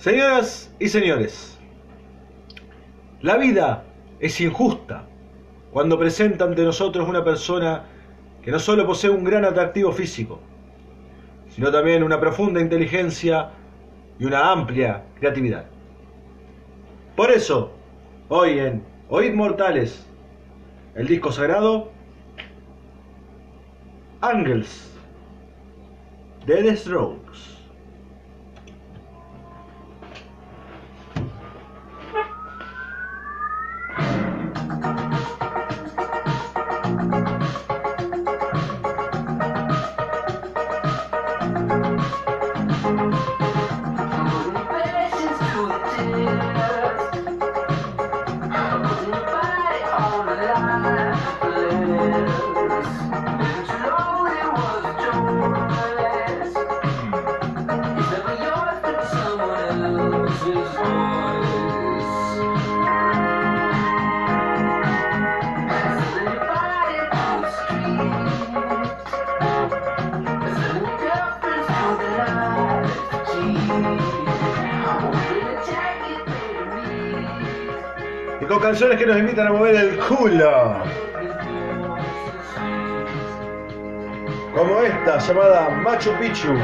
Señoras y señores, la vida es injusta cuando presenta ante nosotros una persona que no solo posee un gran atractivo físico, sino también una profunda inteligencia y una amplia creatividad. Por eso, hoy en Oíd Mortales, el disco sagrado, Angels de Strokes. Canciones que nos invitan a mover el culo. Como esta llamada Machu Picchu.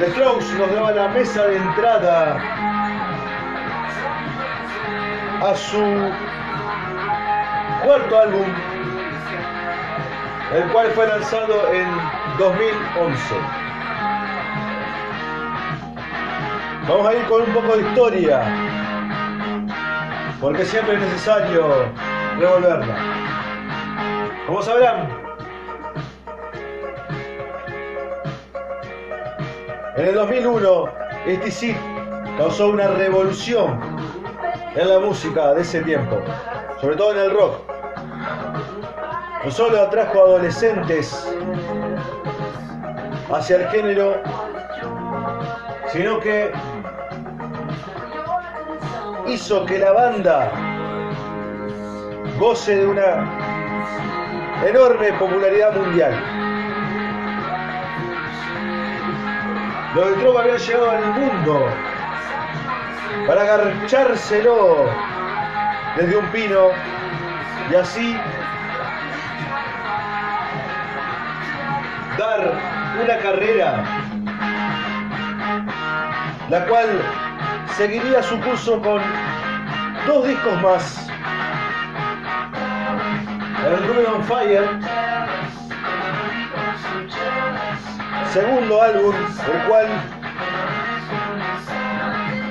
The Strokes nos daba la mesa de entrada a su cuarto álbum, el cual fue lanzado en 2011. Vamos a ir con un poco de historia, porque siempre es necesario revolverla. Como sabrán, en el 2001, este sí causó una revolución en la música de ese tiempo, sobre todo en el rock. No solo atrajo a adolescentes hacia el género, sino que hizo que la banda goce de una enorme popularidad mundial. Los de Trova habían llegado al mundo para agarchárselo desde un pino y así dar una carrera la cual seguiría su curso con dos discos más. El Ruben on Fire, segundo álbum, el cual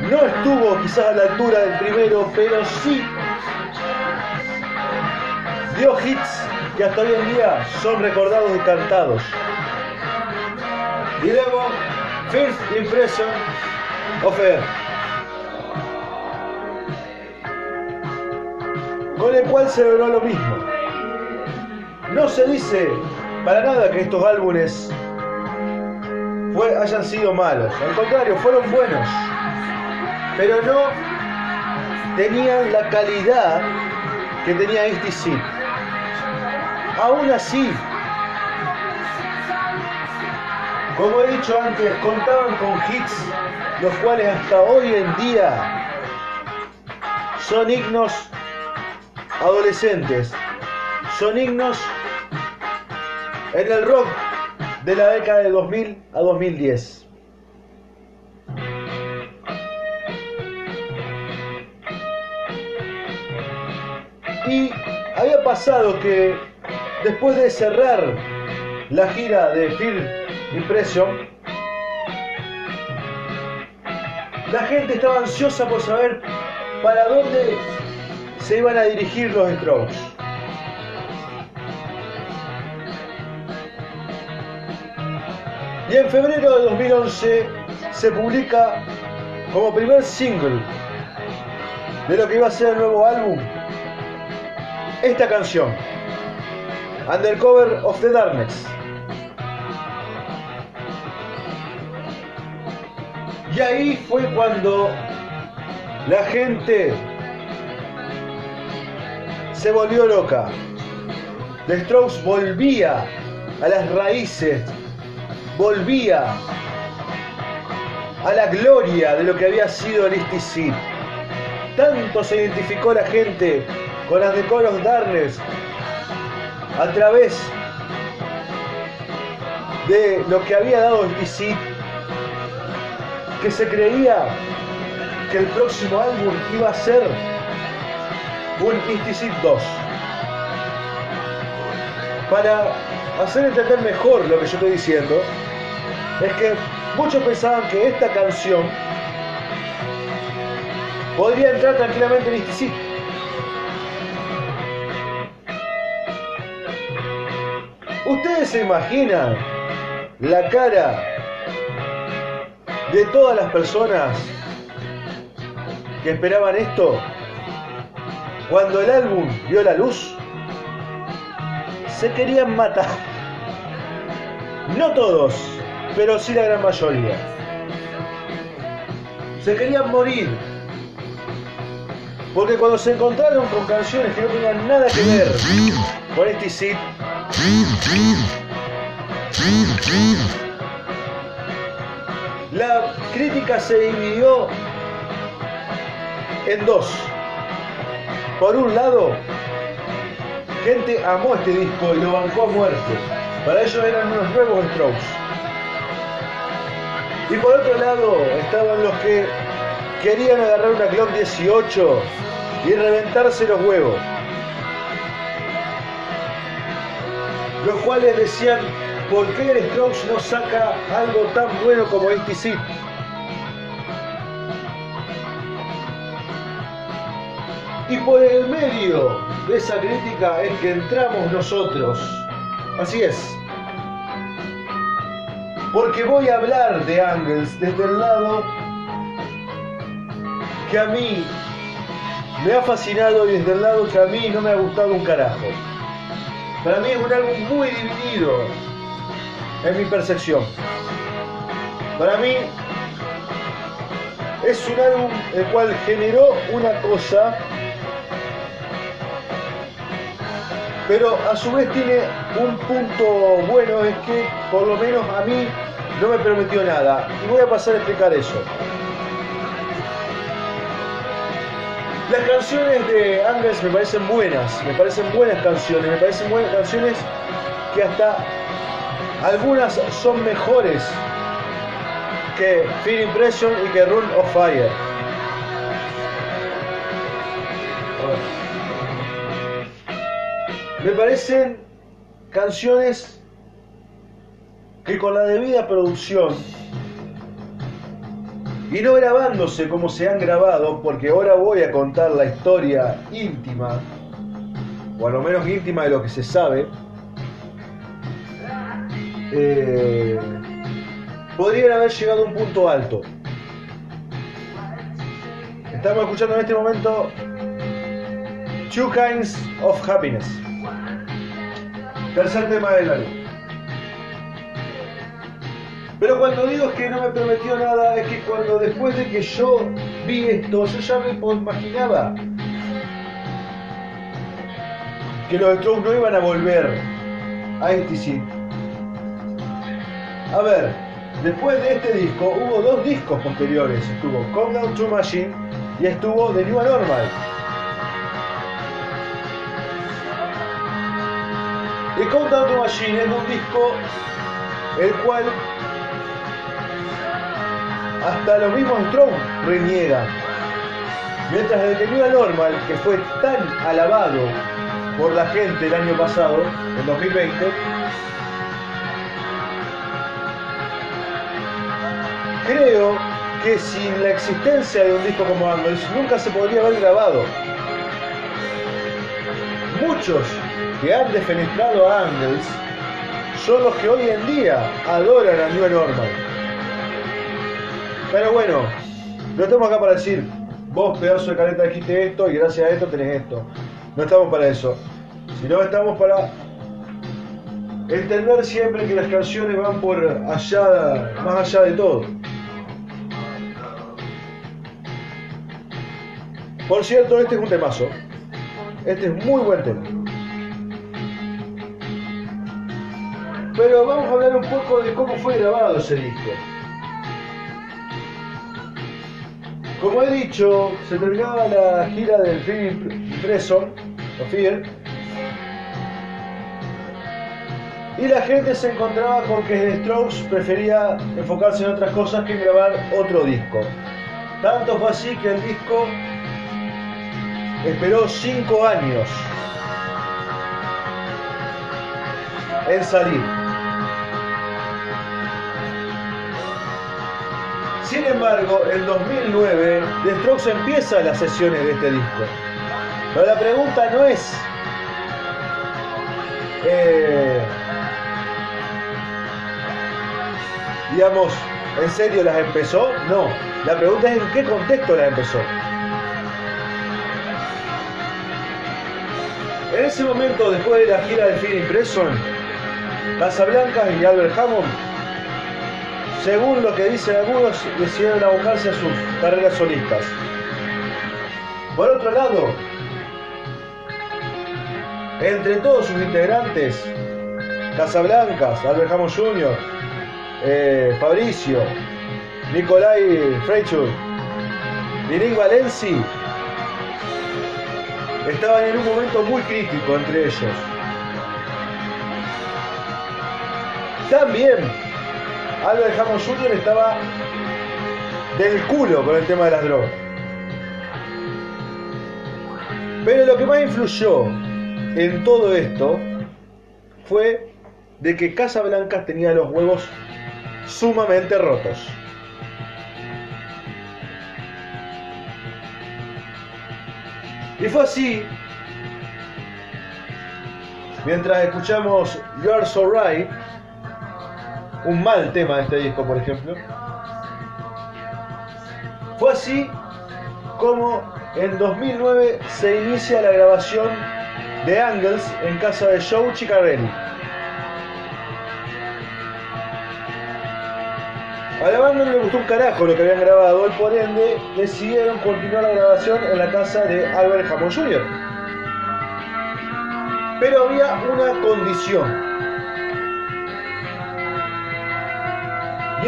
no estuvo quizás a la altura del primero, pero sí dio hits que hasta hoy en día son recordados y cantados. Y luego, First Impression of Air. Con el cual se logró lo mismo. No se dice para nada que estos álbumes fue, hayan sido malos. Al contrario, fueron buenos. Pero no tenían la calidad que tenía este sí. Aún así, como he dicho antes, contaban con hits los cuales hasta hoy en día son himnos adolescentes, son himnos en el rock de la década de 2000 a 2010. Y había pasado que después de cerrar la gira de Phil Impression, la gente estaba ansiosa por saber para dónde se iban a dirigir los Strokes. Y en febrero de 2011 se publica como primer single de lo que iba a ser el nuevo álbum esta canción, Undercover of the Darkness. Y ahí fue cuando la gente se volvió loca. The Strokes volvía a las raíces, volvía a la gloria de lo que había sido el ISTC. Tanto se identificó la gente con las de Coros Darkness a través de lo que había dado el ISTC que se creía que el próximo álbum iba a ser un ISTC 2. Para hacer entender mejor lo que yo estoy diciendo, es que muchos pensaban que esta canción podría entrar tranquilamente en ISTC. ¿Ustedes se imaginan la cara de todas las personas que esperaban esto cuando el álbum vio la luz? Se querían matar. No todos, pero sí la gran mayoría. Se querían morir. Porque cuando se encontraron con canciones que no tenían nada que ver con este sit, la crítica se dividió en dos. Por un lado, gente amó este disco y lo bancó a muerte. Para ellos eran unos nuevos Strokes. Y por otro lado estaban los que querían agarrar una Glock 18 y reventarse los huevos. Los cuales decían, ¿por qué el Strokes no saca algo tan bueno como este sí? Y por el medio de esa crítica es que entramos nosotros. Así es. Porque voy a hablar de Angles desde el lado que a mí me ha fascinado y desde el lado que a mí no me ha gustado un carajo. Para mí es un álbum muy dividido en mi percepción. Para mí es un álbum el cual generó una cosa pero a su vez tiene un punto bueno, es que por lo menos a mí no me prometió nada. Y voy a pasar a explicar eso. Las canciones de Angles me parecen buenas, me parecen buenas canciones, me parecen buenas canciones que hasta algunas son mejores que Fear Impression y que Run of Fire. Me parecen canciones que con la debida producción y no grabándose como se han grabado, porque ahora voy a contar la historia íntima, o a lo menos íntima de lo que se sabe, eh, podrían haber llegado a un punto alto. Estamos escuchando en este momento Two Kinds of Happiness. Tercer tema del álbum. Pero cuando digo que no me prometió nada, es que cuando después de que yo vi esto, yo ya me imaginaba que los Strokes no iban a volver a este sitio. A ver, después de este disco hubo dos discos posteriores. Estuvo Countdown to Machine y estuvo The New Normal. The Countdown to Machine es un disco el cual hasta los mismos Strokes reniegan. Mientras el que Normal, que fue tan alabado por la gente el año pasado, en 2020, creo que sin la existencia de un disco como Angles nunca se podría haber grabado. Muchos que han defenestrado a Angles son los que hoy en día adoran a New Normal. Pero bueno, no estamos acá para decir, vos pedazo de caleta dijiste esto y gracias a esto tenés esto. No estamos para eso. Sino estamos para entender siempre que las canciones van por allá, más allá de todo. Por cierto, este es un temazo. Este es muy buen tema. Pero vamos a hablar un poco de cómo fue grabado ese disco. Como he dicho, se terminaba la gira del film Impreson, o Fear, y la gente se encontraba con que The Strokes prefería enfocarse en otras cosas que en grabar otro disco. Tanto fue así que el disco esperó 5 años en salir. Sin embargo, en 2009, The Strokes empieza las sesiones de este disco. Pero la pregunta no es, eh, digamos, ¿en serio las empezó? No. La pregunta es en qué contexto las empezó. En ese momento, después de la gira de Phil Impression, Casablanca y Albert Hammond, según lo que dicen algunos, decidieron abocarse a sus carreras solistas. Por otro lado, entre todos sus integrantes, Casablancas, Albert Hammond Jr., eh, Fabricio, Nicolai Freichur Nick Valenci, estaban en un momento muy crítico entre ellos. También Albert Hammond Jr. estaba del culo con el tema de las drogas. Pero lo que más influyó en todo esto fue de que Casablanca tenía los huevos sumamente rotos. Y fue así, mientras escuchamos You're So Right, un mal tema de este disco, por ejemplo, fue así como en 2009 se inicia la grabación de Angles en casa de Joe Chicarelli. A la banda no le gustó un carajo lo que habían grabado y por ende decidieron continuar la grabación en la casa de Albert Hammond Jr. Pero había una condición.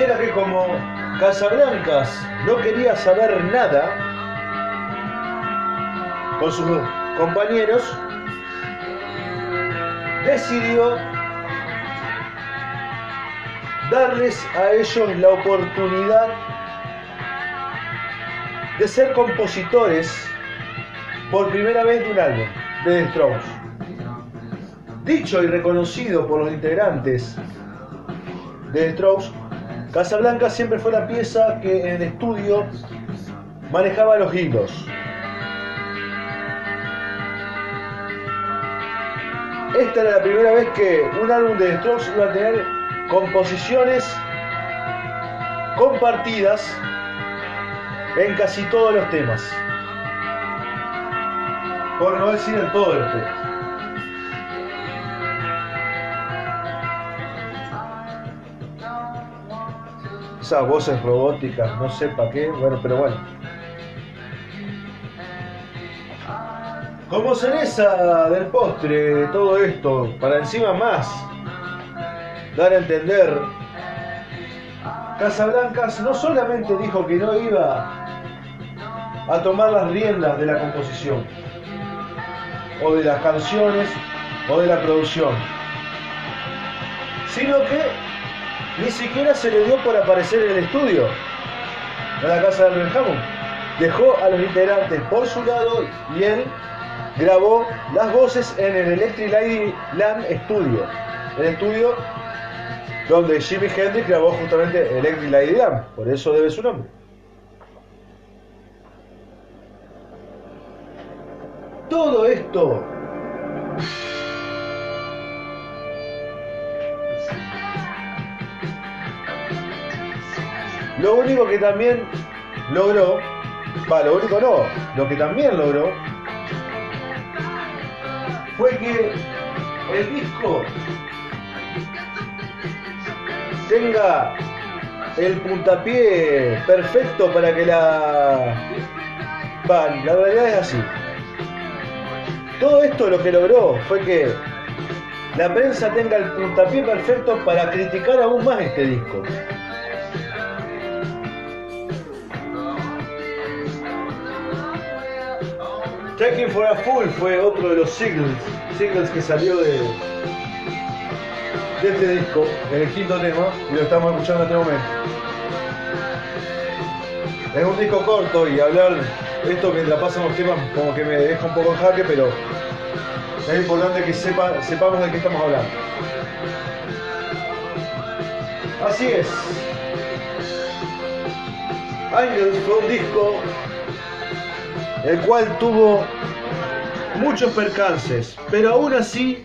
Y era que como Casablancas no quería saber nada con sus compañeros, decidió darles a ellos la oportunidad de ser compositores por primera vez de un álbum de The Strokes. Dicho y reconocido por los integrantes de The Strokes, Casablanca siempre fue la pieza que en el estudio manejaba los hilos. Esta era la primera vez que un álbum de Strokes iba a tener composiciones compartidas en casi todos los temas. Por no decir en todos los temas. Esas voces robóticas, no sé para qué, bueno, pero bueno. Como cereza del postre, todo esto, para encima más, dar a entender, Casablancas no solamente dijo que no iba a tomar las riendas de la composición, o de las canciones, o de la producción, sino que ni siquiera se le dio por aparecer en el estudio, en la casa de Albert Hammond. Dejó a los integrantes por su lado y él grabó las voces en el Electric Light Lamp Studio, el estudio donde Jimi Hendrix grabó justamente Electric Lady Lamb, por eso debe su nombre. Todo esto Lo único que también logró, va, lo único no, lo que también logró fue que el disco tenga el puntapié perfecto para que la... Va, la realidad es así. Todo esto lo que logró fue que la prensa tenga el puntapié perfecto para criticar aún más este disco. Taking for a Fool fue otro de los singles, singles que salió de, este disco, el quinto tema, y lo estamos escuchando en este momento. Es un disco corto y hablar esto mientras pasan los temas como que me deja un poco en jaque, pero es importante que sepa, sepamos de qué estamos hablando. Así es. Idols fue un disco el cual tuvo muchos percances, pero aún así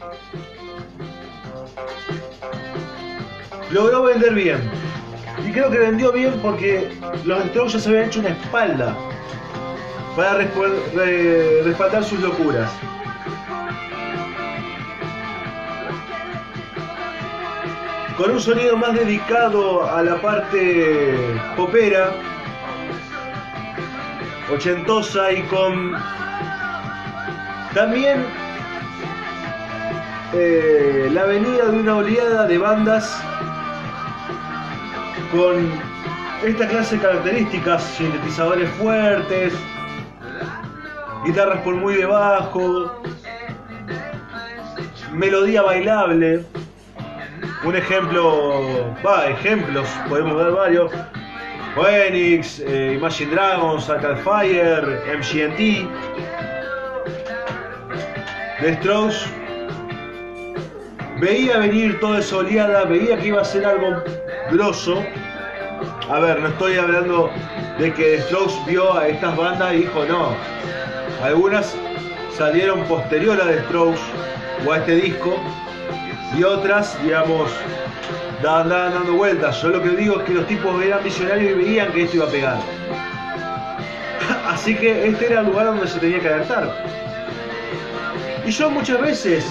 logró vender bien. Y creo que vendió bien porque los Strokes ya se habían hecho una espalda para respaldar sus locuras. Con un sonido más dedicado a la parte popera, ochentosa y con también eh, la venida de una oleada de bandas con esta clase de características, sintetizadores fuertes, guitarras por muy debajo, melodía bailable. Un ejemplo, va, ejemplos, podemos ver varios. Phoenix, eh, Imagine Dragons, Arcade Fire, MGMT, The Strokes. Veía venir toda esa oleada, veía que iba a ser algo grosso. A ver, no estoy hablando de que The Strokes vio a estas bandas y dijo no. Algunas salieron posterior a The Strokes o a este disco y otras, digamos, andaban dando vueltas. Yo lo que digo es que los tipos eran visionarios y veían que esto iba a pegar. Así que este era el lugar donde se tenía que adaptar. Y yo muchas veces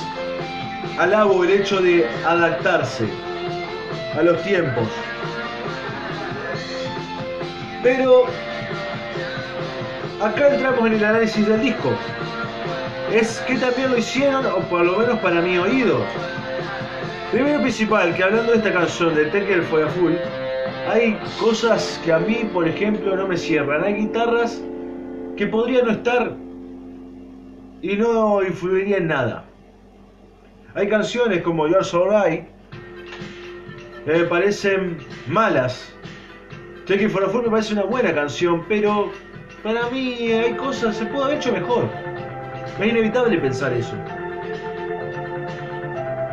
alabo el hecho de adaptarse a los tiempos. Pero acá entramos en el análisis del disco. Es que también lo hicieron, o por lo menos para mi oído. Primero principal, que hablando de esta canción de Tecker fue a full, hay cosas que a mí, por ejemplo, no me cierran. Hay guitarras que podrían no estar y no influiría en nada. Hay canciones como You're So Right que me parecen malas. Taking for a Fool me parece una buena canción, pero para mí hay cosas, se puede haber hecho mejor. Es inevitable pensar eso.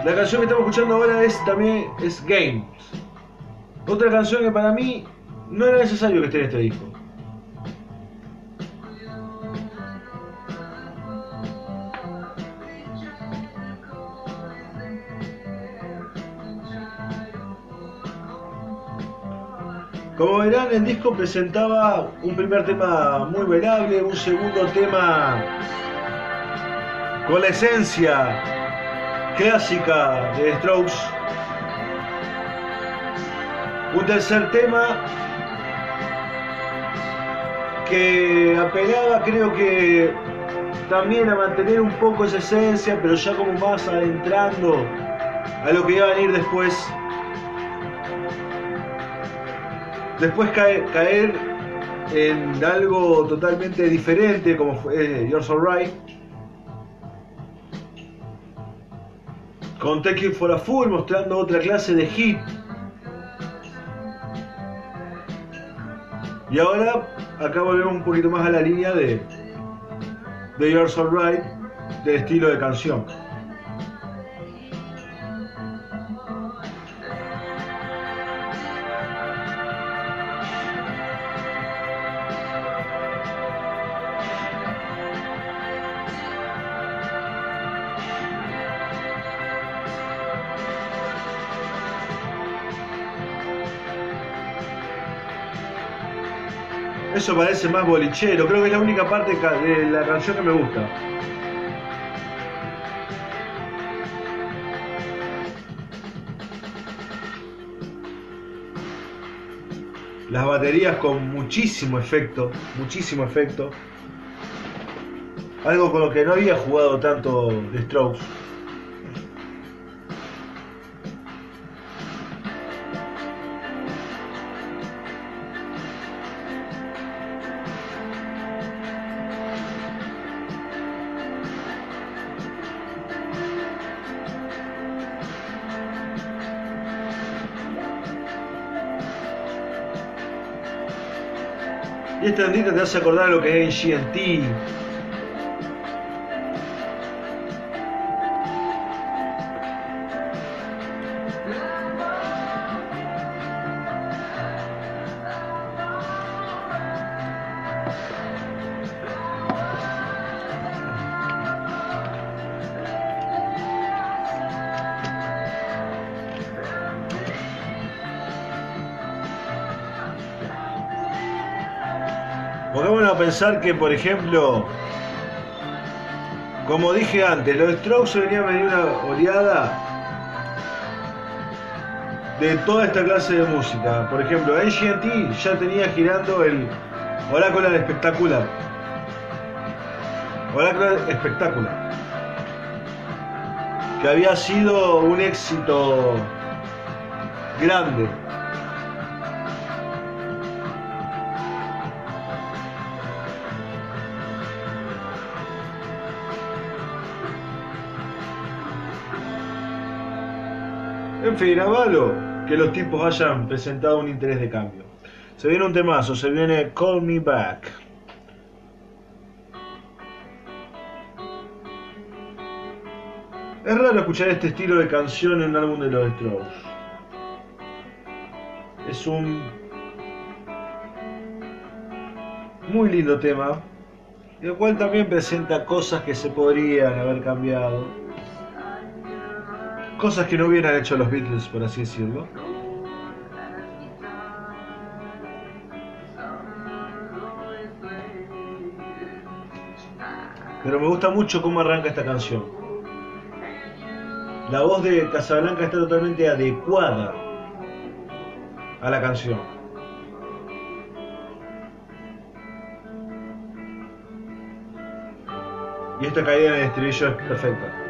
La canción que estamos escuchando ahora es también es Games. Otra canción que para mí no era necesario que esté en este disco. Como verán, el disco presentaba un primer tema muy velable, un segundo tema con la esencia clásica de Strokes. Un tercer tema que apelaba creo que también a mantener un poco esa esencia, pero ya como más adentrando a lo que iba a venir después. Después caer en algo totalmente diferente como fue You're So Right con Take It For A Full mostrando otra clase de hit. Y ahora acá volvemos un poquito más a la línea de, de You're So Right, del estilo de canción. Eso parece más bolichero, creo que es la única parte de la canción que me gusta. Las baterías con muchísimo efecto, muchísimo efecto. Algo con lo que no había jugado tanto de Strokes. Andita te hace acordar lo que es GNT. Pongámonos a pensar que, por ejemplo, como dije antes, los Strokes venían a venir una oleada de toda esta clase de música. Por ejemplo, AT&T ya tenía girando el Oracular Espectacular. Oracular Espectacular. Que había sido un éxito grande. Que los tipos hayan presentado un interés de cambio. Se viene un temazo, se viene Call Me Back. Es raro escuchar este estilo de canción en un álbum de los Strokes. Es un muy lindo tema, el cual también presenta cosas que se podrían haber cambiado cosas que no hubieran hecho los Beatles, por así decirlo. Pero me gusta mucho cómo arranca esta canción. La voz de Casablanca está totalmente adecuada a la canción. Y esta caída en el estribillo es perfecta.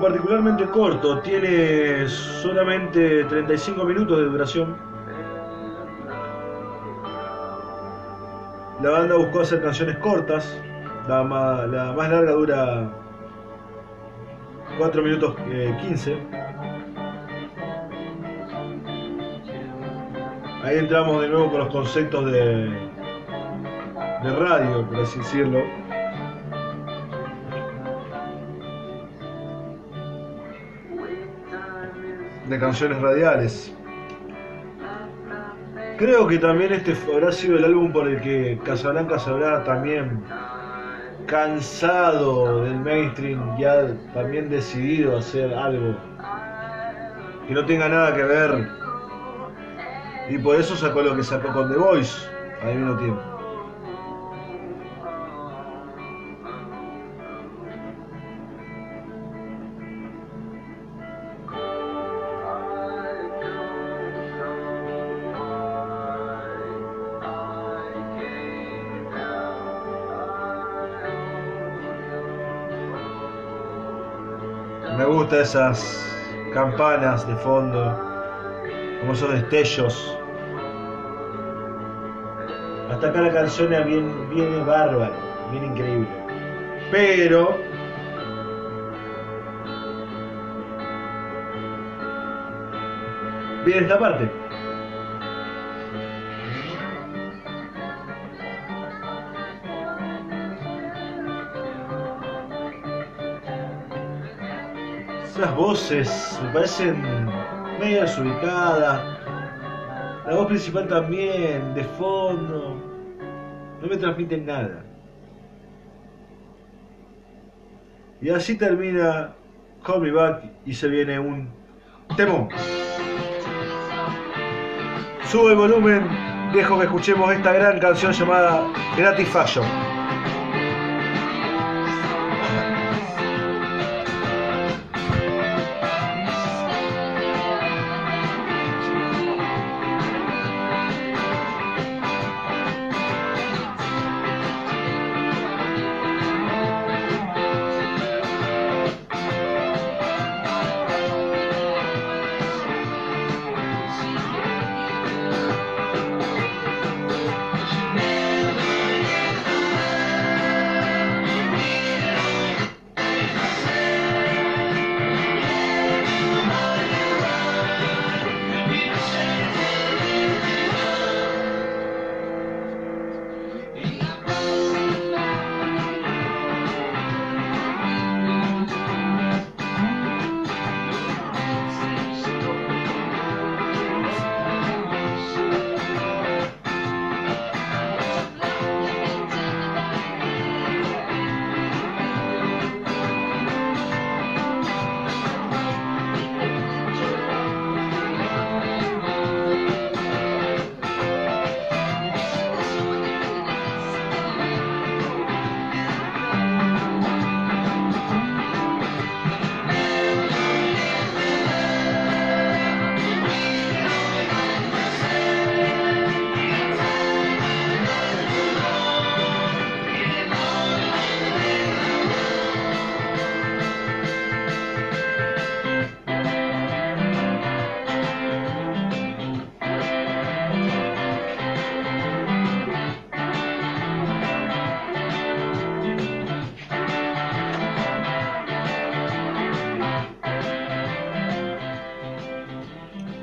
Particularmente corto, tiene solamente 35 minutos de duración. La banda buscó hacer canciones cortas, la más, larga dura 4 minutos 15. Eh, Ahí entramos de nuevo con los conceptos de, de radio, por así decirlo. De canciones radiales. Creo que también este habrá sido el álbum por el que Casablanca se habrá también cansado del mainstream, ya también decidido hacer algo que no tenga nada que ver. Y por eso sacó lo que sacó con The Voice al mismo tiempo. Esas campanas de fondo, como esos destellos. Hasta acá la canción viene, viene bárbaro, viene increíble. Pero viene esta parte. Voces me parecen medio desubicadas. La voz principal también, de fondo. No me transmiten nada. Y así termina Call Me Back y se viene un temón. Sube el volumen, dejo que escuchemos esta gran canción llamada Gratifashion.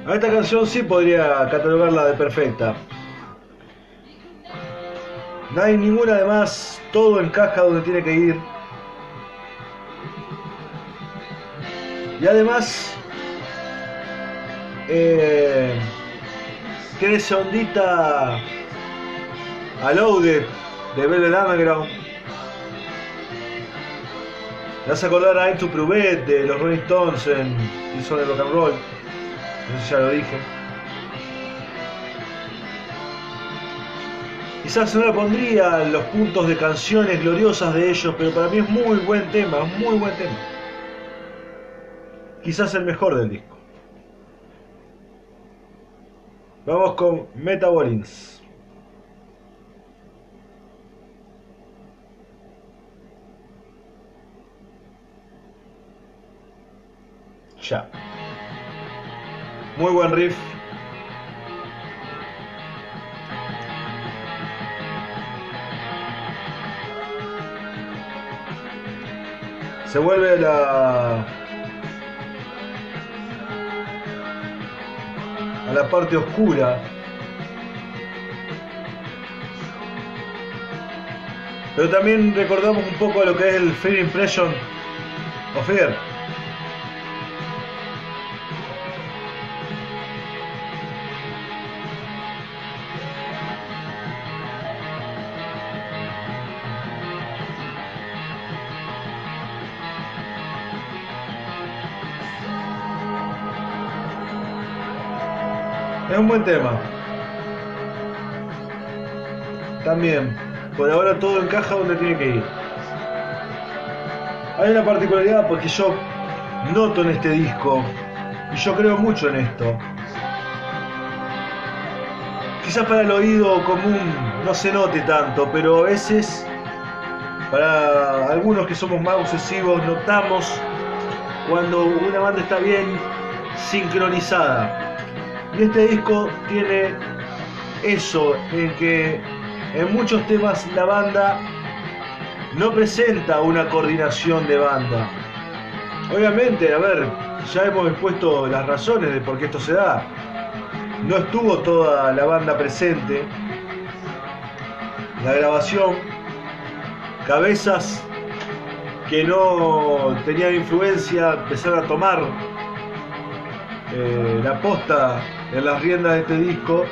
A esta canción sí podría catalogarla de perfecta. No hay ninguna de más, todo encaja donde tiene que ir. Y además, eh, tiene esa ondita a de Velvet Underground. Me hace acordar a Into Pruvet de los Rolling Stones en el son de rock and roll. No sé si ya lo dije. Quizás no le pondría los puntos de canciones gloriosas de ellos, pero para mí es muy buen tema, muy buen tema. Quizás el mejor del disco. Vamos con Metabolins. Ya. Muy buen riff. Se vuelve la a la parte oscura. Pero también recordamos un poco lo que es el Fear Impression of Fear. Buen tema. También, por ahora todo encaja donde tiene que ir. Hay una particularidad porque yo noto en este disco, y yo creo mucho en esto. Quizás para el oído común no se note tanto, pero a veces para algunos que somos más obsesivos notamos cuando una banda está bien sincronizada. Este disco tiene eso, en que en muchos temas la banda no presenta una coordinación de banda. Obviamente, a ver, ya hemos expuesto las razones de por qué esto se da. No estuvo toda la banda presente. La grabación, cabezas que no tenían influencia empezaron a tomar eh, la posta en las riendas de este disco,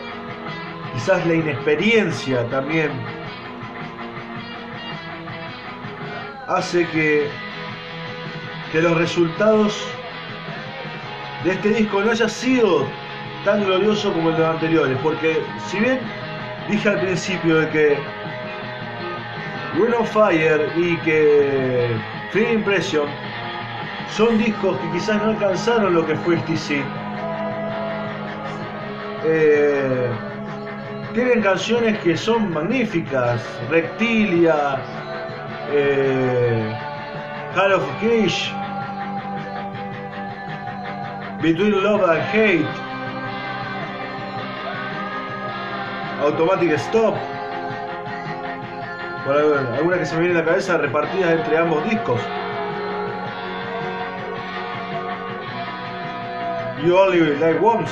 quizás la inexperiencia también hace que, que los resultados de este disco no haya sido tan glorioso como el de los anteriores, porque si bien dije al principio de que Run on Fire y que Free Impression son discos que quizás no alcanzaron lo que fue STC, eh, tienen canciones que son magníficas, Rectilia, eh, Heart of Cage, Between Love and Hate, Automatic Stop, por alguna que se me viene a la cabeza repartidas entre ambos discos. You Only Like Worms.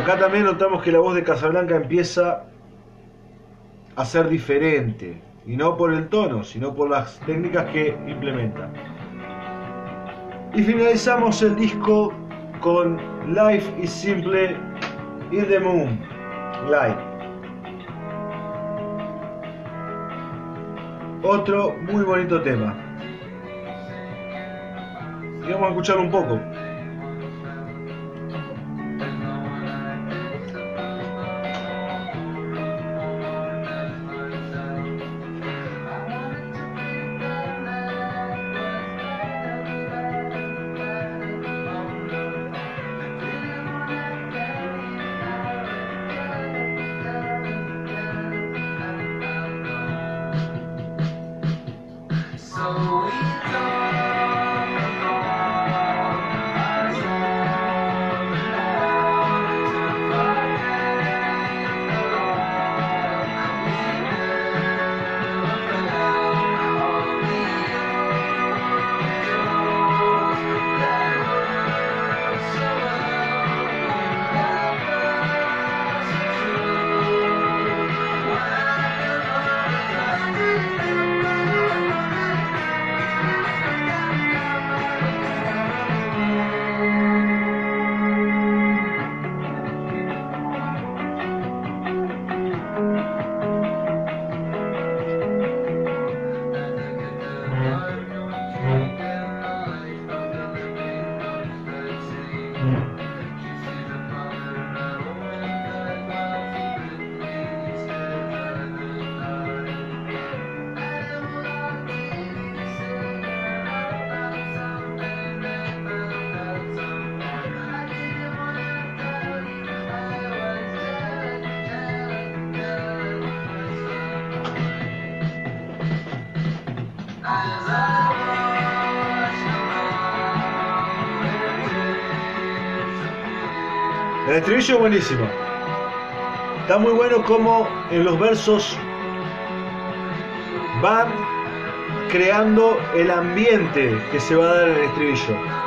Acá también notamos que la voz de Casablanca empieza a ser diferente, y no por el tono, sino por las técnicas que implementa. Y finalizamos el disco con Life is Simple in the Moon, Live. Otro muy bonito tema. Y vamos a escucharlo un poco. Estribillo es buenísimo. Está muy bueno como en los versos van creando el ambiente que se va a dar en el estribillo.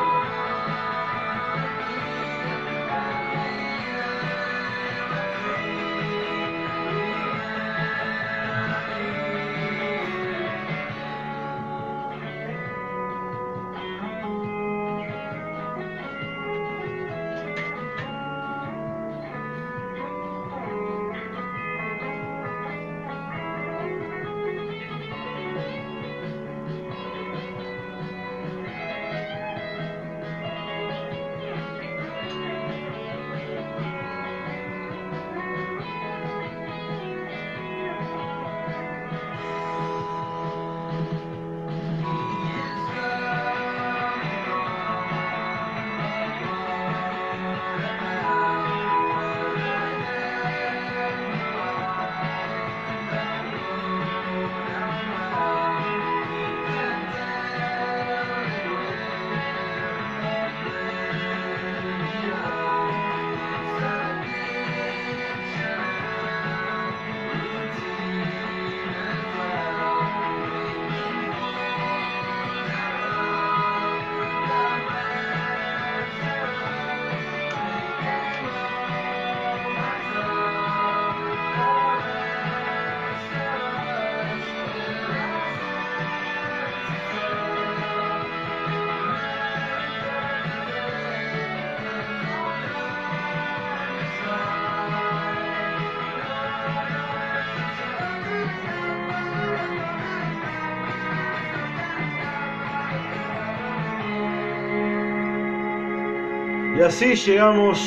Así llegamos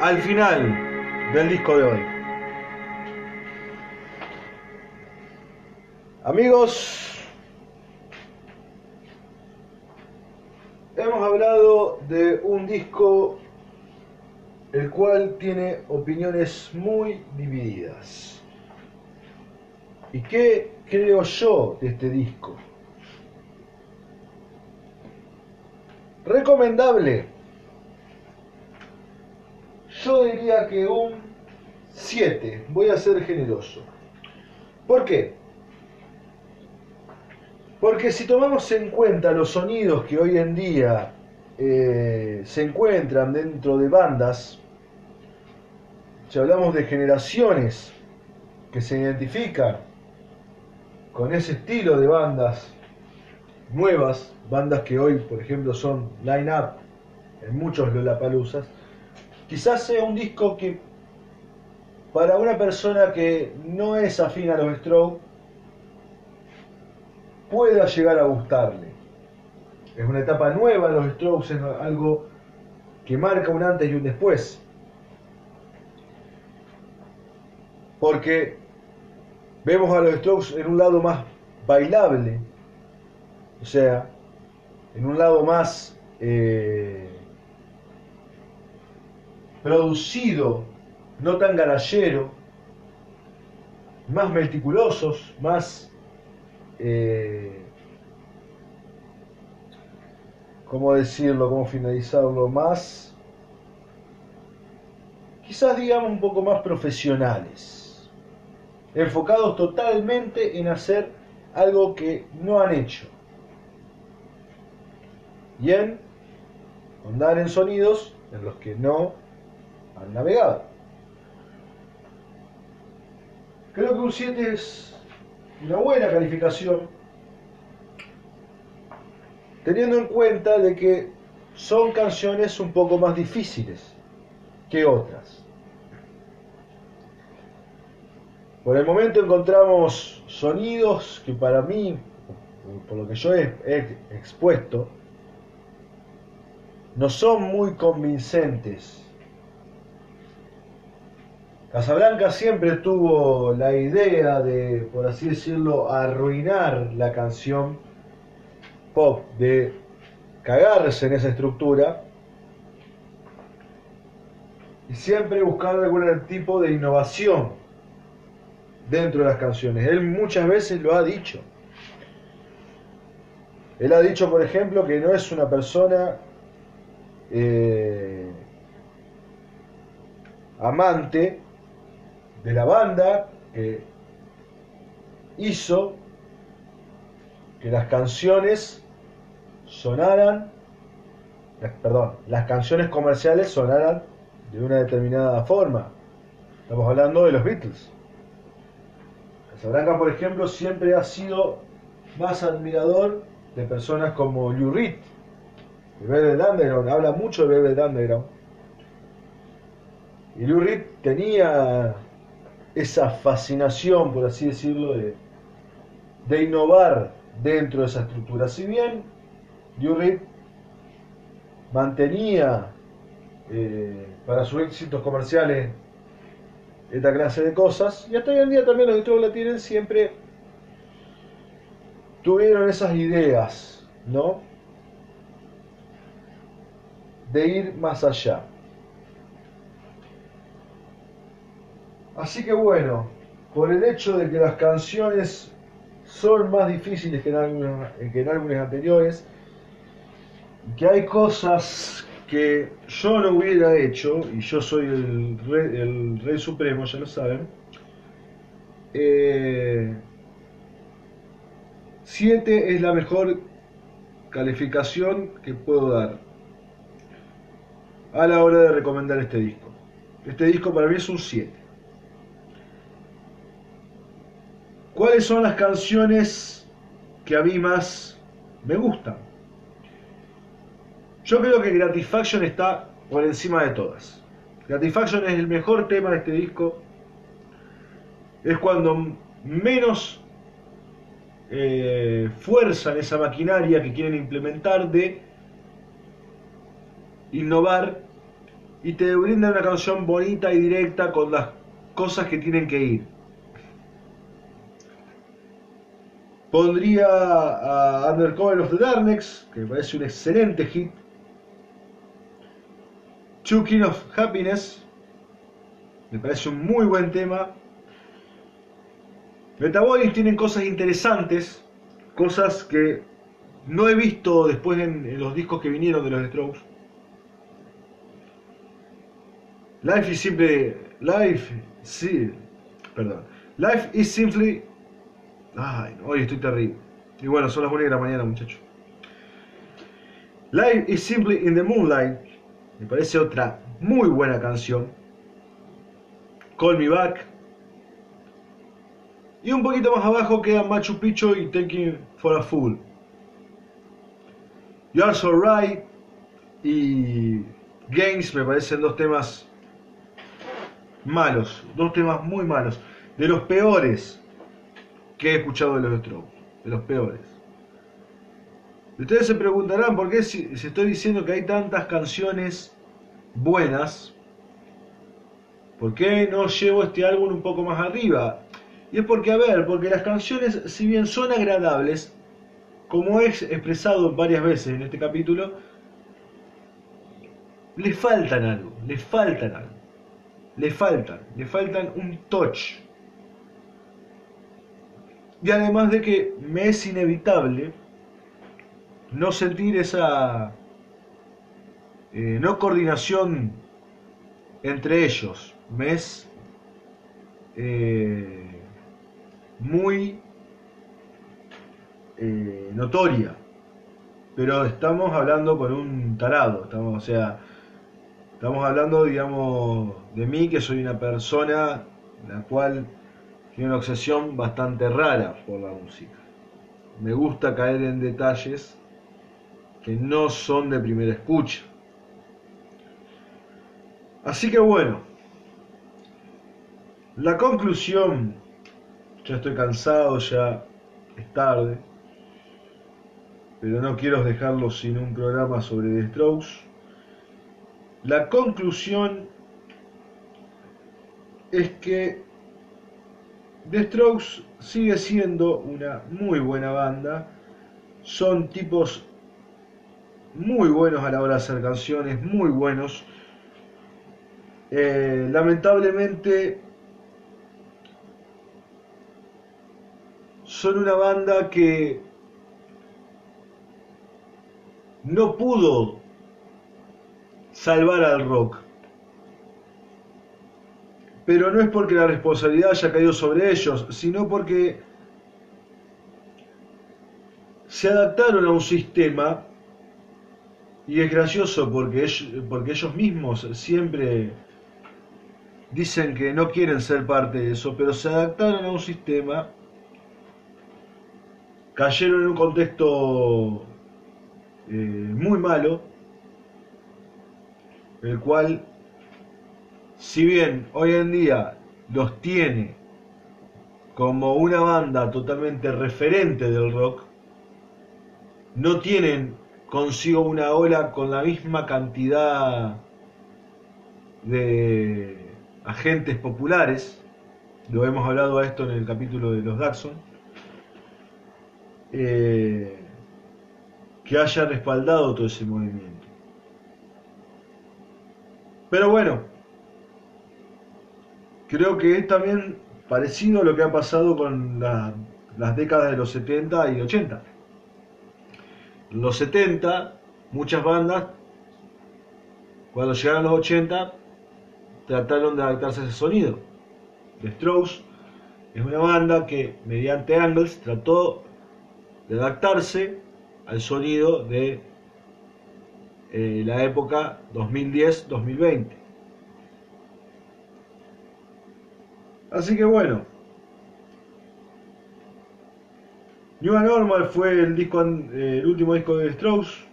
al final del disco de hoy. Amigos, hemos hablado de un disco el cual tiene opiniones muy divididas. ¿Y qué creo yo de este disco? Recomendable yo diría que un 7. Voy a ser generoso. ¿Por qué? Porque si tomamos en cuenta los sonidos que hoy en día eh, se encuentran dentro de bandas, si hablamos de generaciones que se identifican con ese estilo de bandas nuevas, bandas que hoy, por ejemplo, son line-up en muchos Lollapaloozas, quizás sea un disco que para una persona que no es afín a los Strokes pueda llegar a gustarle. Es una etapa nueva los Strokes, es algo que marca un antes y un después. Porque vemos a los Strokes en un lado más bailable, o sea, en un lado más eh, producido, no tan garallero, más meticulosos, más, eh, ¿cómo decirlo? ¿Cómo finalizarlo? Más, quizás digamos un poco más profesionales, enfocados totalmente en hacer algo que no han hecho. Y en andar en sonidos en los que no han navegado. Creo que un 7 es una buena calificación, teniendo en cuenta de que son canciones un poco más difíciles que otras. Por el momento encontramos sonidos que para mí, por lo que yo he, he expuesto, no son muy convincentes Casablanca siempre tuvo la idea de, por así decirlo, arruinar la canción pop, de cagarse en esa estructura y siempre buscar algún tipo de innovación dentro de las canciones. Él muchas veces lo ha dicho. Él ha dicho, por ejemplo, que no es una persona eh, amante de la banda que hizo que las canciones sonaran, perdón, las canciones comerciales sonaran de una determinada forma. Estamos hablando de los Beatles. Casablanca, por ejemplo, siempre ha sido más admirador de personas como Lou Reed, de Velvet Underground, habla mucho de Velvet Underground. Y Lou Reed tenía esa fascinación, por así decirlo, de, de innovar dentro de esa estructura. Si bien mantenía eh, para sus éxitos comerciales esta clase de cosas, y hasta hoy en día también los Beatles la tienen, siempre tuvieron esas ideas, ¿no? De ir más allá. Así que bueno, por el hecho de que las canciones son más difíciles que en álbumes, que en álbumes anteriores, que hay cosas que yo no hubiera hecho, y yo soy el rey, supremo, ya lo saben, 7 eh, es la mejor calificación que puedo dar a la hora de recomendar este disco. Este disco para mí es un 7. ¿Cuáles son las canciones que a mí más me gustan? Yo creo que Gratifaction está por encima de todas. Gratifaction es el mejor tema de este disco. Es cuando menos eh, fuerza en esa maquinaria que quieren implementar de innovar y te brinda una canción bonita y directa con las cosas que tienen que ir. Pondría a Undercover of the Darkness, que me parece un excelente hit. Two King of Happiness, me parece un muy buen tema. Metabolics tienen cosas interesantes, cosas que no he visto después en, los discos que vinieron de los Strokes. Life is simply life, sí, perdón. Life is simply Ay, hoy estoy terrible. Y bueno, son las 1 de la mañana, muchachos. Life is Simply in the Moonlight. Me parece otra muy buena canción. Call Me Back. Y un poquito más abajo quedan Machu Picchu y Taking for a Fool. You Are So Right y Games me parecen dos temas malos. Dos temas muy malos. De los peores que he escuchado de los Strokes, de los peores. Ustedes se preguntarán por qué si, estoy diciendo que hay tantas canciones buenas, ¿por qué no llevo este álbum un poco más arriba? Y es porque, a ver, porque las canciones, si bien son agradables, como he expresado varias veces en este capítulo, le faltan algo, le faltan algo, le faltan, le faltan un touch y además de que me es inevitable no sentir esa eh, no coordinación entre ellos. Me es eh, muy eh, notoria. Pero estamos hablando con un tarado, estamos, o sea, estamos hablando, digamos, de mí, que soy una persona la cual tiene una obsesión bastante rara por la música. Me gusta caer en detalles que no son de primera escucha. Así que bueno, la conclusión, ya estoy cansado, ya es tarde, pero no quiero dejarlo sin un programa sobre The Strokes. La conclusión es que The Strokes sigue siendo una muy buena banda. Son tipos muy buenos a la hora de hacer canciones, muy buenos. Eh, lamentablemente son una banda que no pudo salvar al rock. Pero no es porque la responsabilidad haya caído sobre ellos, sino porque se adaptaron a un sistema y es gracioso porque ellos, porque ellos mismos siempre dicen que no quieren ser parte de eso, pero se adaptaron a un sistema, cayeron en un contexto eh, muy malo, el cual, si bien hoy en día los tiene como una banda totalmente referente del rock, no tienen consigo una ola con la misma cantidad de agentes populares, lo hemos hablado a esto en el capítulo de los Daxon, eh, que haya respaldado todo ese movimiento. Pero bueno, creo que es también parecido a lo que ha pasado con las décadas de los 70 y 80 los 70, muchas bandas, cuando llegaron los 80, trataron de adaptarse a ese sonido. The Strokes es una banda que, mediante Angles, trató de adaptarse al sonido de eh, la época 2010-2020. Así que bueno, New Normal fue el disco, eh, el último disco de Strauss.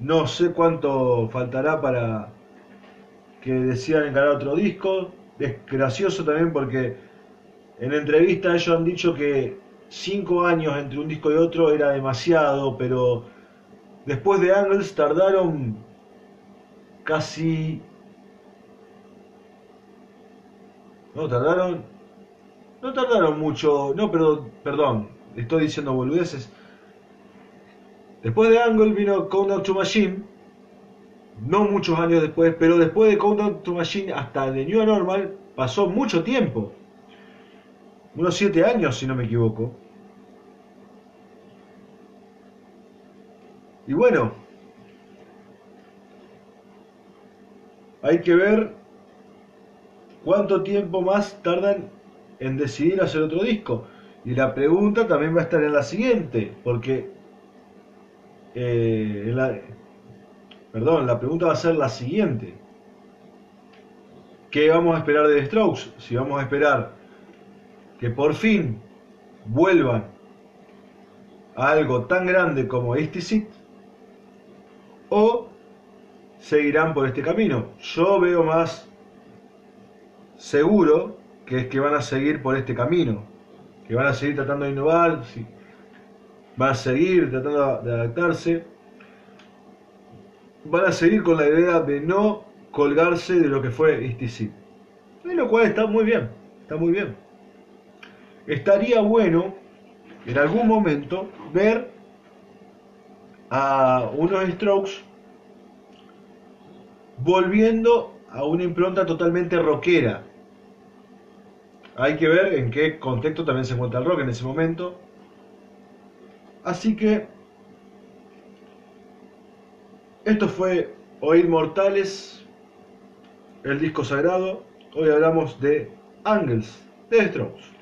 No sé cuánto faltará para que decidan encarar otro disco. Es gracioso también porque en entrevista ellos han dicho que cinco años entre un disco y otro era demasiado, pero después de Angles tardaron casi... No, tardaron... No tardaron mucho, no, pero, perdón, estoy diciendo boludeces. Después de Angle vino Countdown to Machine, no muchos años después, pero después de Countdown to Machine hasta The New Normal pasó mucho tiempo. Unos 7 años, si no me equivoco. Y bueno, hay que ver cuánto tiempo más tardan en decidir hacer otro disco. Y la pregunta también va a estar en la siguiente, porque eh, la, perdón, la pregunta va a ser la siguiente. ¿Qué vamos a esperar de The Strokes? Si vamos a esperar que por fin vuelvan a algo tan grande como este o seguirán por este camino. Yo veo más seguro que es que van a seguir por este camino que van a seguir tratando de innovar, van a seguir tratando de adaptarse, van a seguir con la idea de no colgarse de lo que fue ISTC. Lo cual está muy bien, está muy bien. Estaría bueno en algún momento ver a unos strokes volviendo a una impronta totalmente rockera, hay que ver en qué contexto también se encuentra el rock en ese momento. Así que esto fue Oír Mortales, el disco sagrado. Hoy hablamos de Angles, de Strokes.